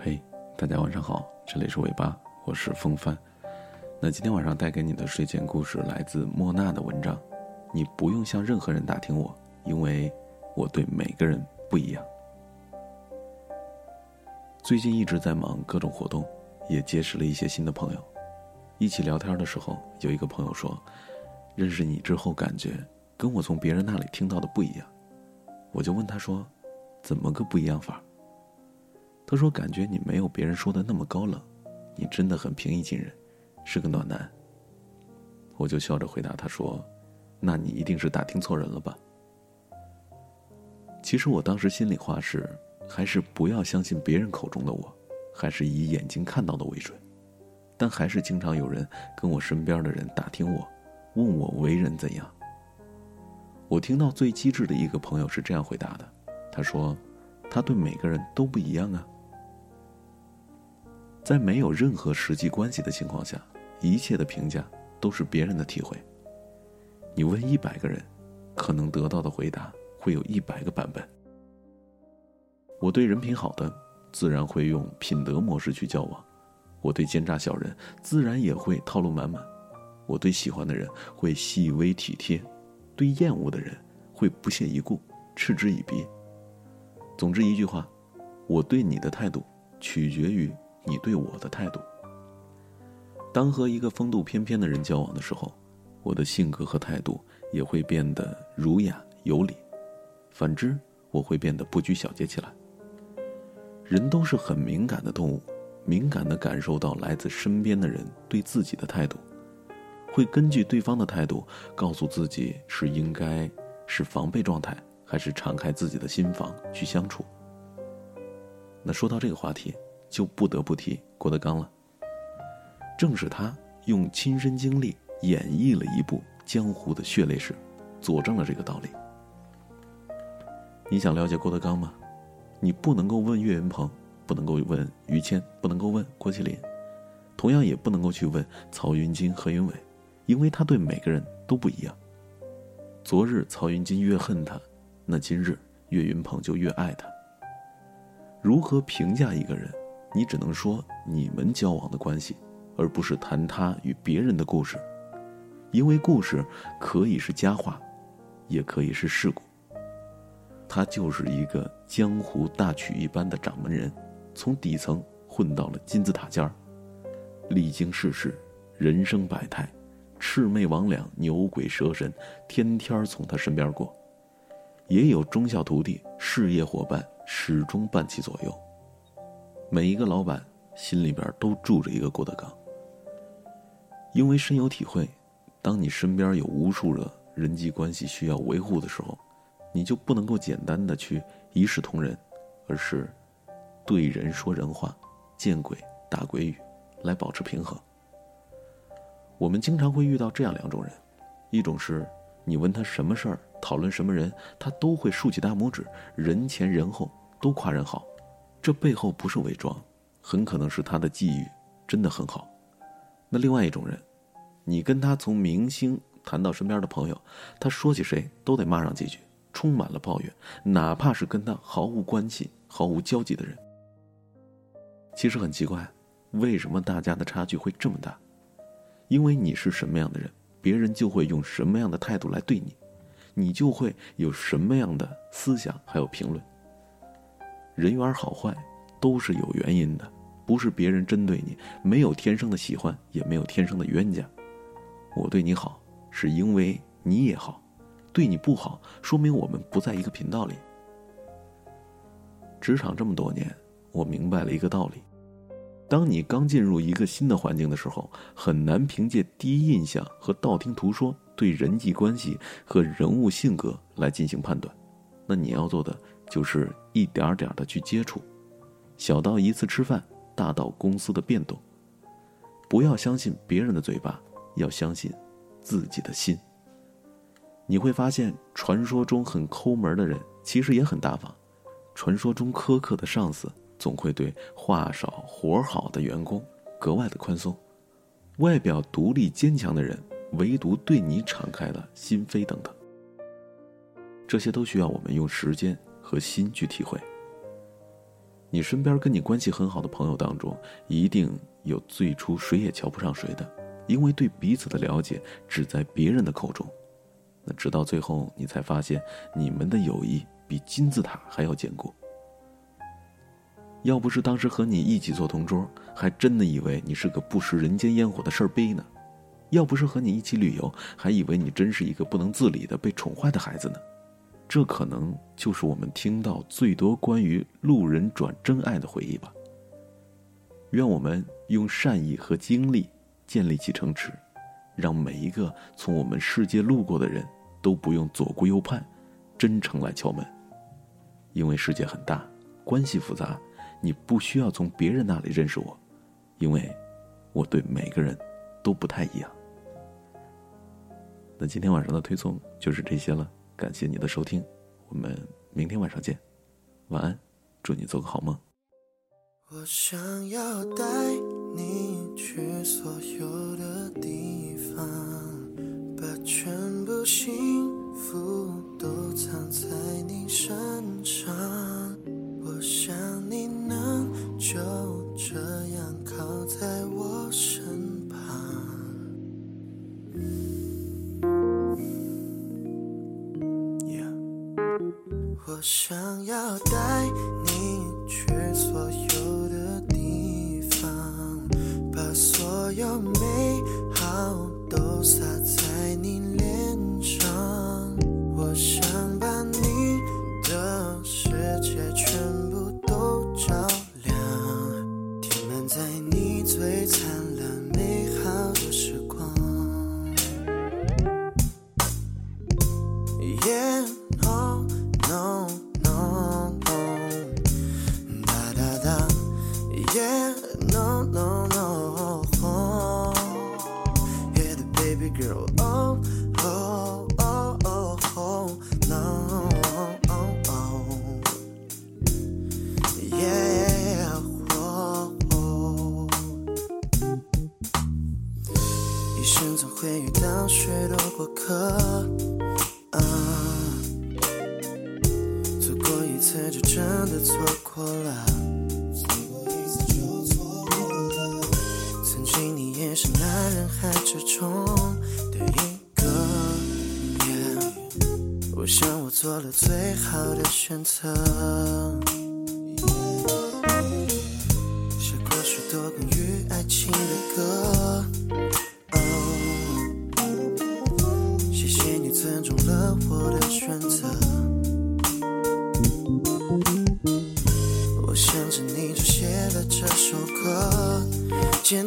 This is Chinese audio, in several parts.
嘿，大家晚上好，这里是尾巴，我是风帆。那今天晚上带给你的睡前故事来自莫娜的文章。你不用向任何人打听我，因为我对每个人不一样。最近一直在忙各种活动，也结识了一些新的朋友。一起聊天的时候，有一个朋友说，认识你之后，感觉跟我从别人那里听到的不一样。我就问他说，怎么个不一样法？他说感觉你没有别人说的那么高冷，你真的很平易近人，是个暖男。我就笑着回答他说，那你一定是打听错人了吧？其实我当时心里话是。还是不要相信别人口中的我，还是以眼睛看到的为准。但还是经常有人跟我身边的人打听我，问我为人怎样。我听到最机智的一个朋友是这样回答的：“他说，他对每个人都不一样啊。在没有任何实际关系的情况下，一切的评价都是别人的体会。你问一百个人，可能得到的回答会有一百个版本。”我对人品好的，自然会用品德模式去交往；我对奸诈小人，自然也会套路满满；我对喜欢的人会细微体贴，对厌恶的人会不屑一顾、嗤之以鼻。总之一句话，我对你的态度取决于你对我的态度。当和一个风度翩翩的人交往的时候，我的性格和态度也会变得儒雅有礼；反之，我会变得不拘小节起来。人都是很敏感的动物，敏感的感受到来自身边的人对自己的态度，会根据对方的态度，告诉自己是应该是防备状态，还是敞开自己的心房去相处。那说到这个话题，就不得不提郭德纲了。正是他用亲身经历演绎了一部江湖的血泪史，佐证了这个道理。你想了解郭德纲吗？你不能够问岳云鹏，不能够问于谦，不能够问郭麒麟，同样也不能够去问曹云金、何云伟，因为他对每个人都不一样。昨日曹云金越恨他，那今日岳云鹏就越爱他。如何评价一个人？你只能说你们交往的关系，而不是谈他与别人的故事，因为故事可以是佳话，也可以是事故。他就是一个江湖大曲一般的掌门人，从底层混到了金字塔尖儿，历经世事，人生百态，魑魅魍魉、牛鬼蛇神，天天从他身边过，也有忠孝徒弟、事业伙伴始终伴其左右。每一个老板心里边都住着一个郭德纲，因为深有体会，当你身边有无数的人际关系需要维护的时候。你就不能够简单的去一视同仁，而是对人说人话，见鬼打鬼语，来保持平衡。我们经常会遇到这样两种人，一种是你问他什么事儿，讨论什么人，他都会竖起大拇指，人前人后都夸人好，这背后不是伪装，很可能是他的际遇真的很好。那另外一种人，你跟他从明星谈到身边的朋友，他说起谁都得骂上几句。充满了抱怨，哪怕是跟他毫无关系、毫无交集的人。其实很奇怪，为什么大家的差距会这么大？因为你是什么样的人，别人就会用什么样的态度来对你，你就会有什么样的思想还有评论。人缘好坏都是有原因的，不是别人针对你，没有天生的喜欢，也没有天生的冤家。我对你好，是因为你也好。对你不好，说明我们不在一个频道里。职场这么多年，我明白了一个道理：当你刚进入一个新的环境的时候，很难凭借第一印象和道听途说对人际关系和人物性格来进行判断。那你要做的就是一点点的去接触，小到一次吃饭，大到公司的变动。不要相信别人的嘴巴，要相信自己的心。你会发现，传说中很抠门的人其实也很大方；传说中苛刻的上司总会对话少活好的员工格外的宽松；外表独立坚强的人，唯独对你敞开了心扉等等。这些都需要我们用时间和心去体会。你身边跟你关系很好的朋友当中，一定有最初谁也瞧不上谁的，因为对彼此的了解只在别人的口中。那直到最后，你才发现你们的友谊比金字塔还要坚固。要不是当时和你一起做同桌，还真的以为你是个不食人间烟火的事儿逼呢；要不是和你一起旅游，还以为你真是一个不能自理的被宠坏的孩子呢。这可能就是我们听到最多关于路人转真爱的回忆吧。愿我们用善意和精力建立起城池，让每一个从我们世界路过的人都不用左顾右盼，真诚来敲门。因为世界很大，关系复杂，你不需要从别人那里认识我，因为我对每个人都不太一样。那今天晚上的推送就是这些了。感谢你的收听，我们明天晚上见，晚安，祝你做个好梦。我想要带你去所有的地方，把全部幸福都藏在你身上。我想你我想要带你去所有的地方，把所有美好都撒在你一生总会遇到许多过客。错过一次就真的错过了，曾经你也是那人海之中的一个，我想我做了最好的选择，简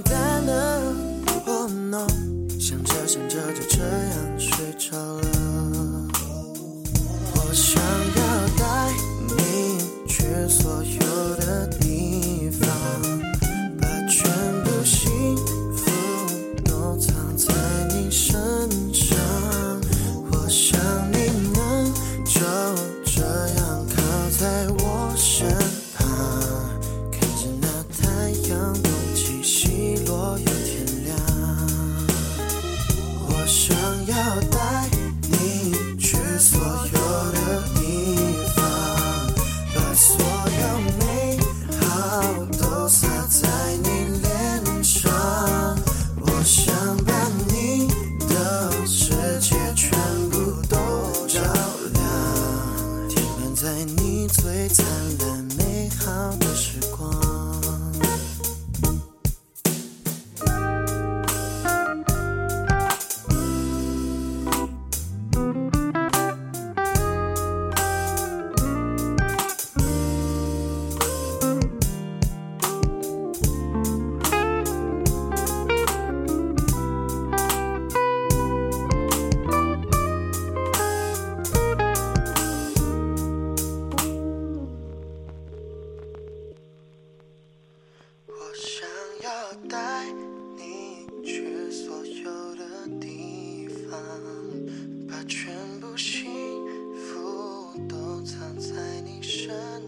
我想要带你去所有的地方把全部幸福都藏在你身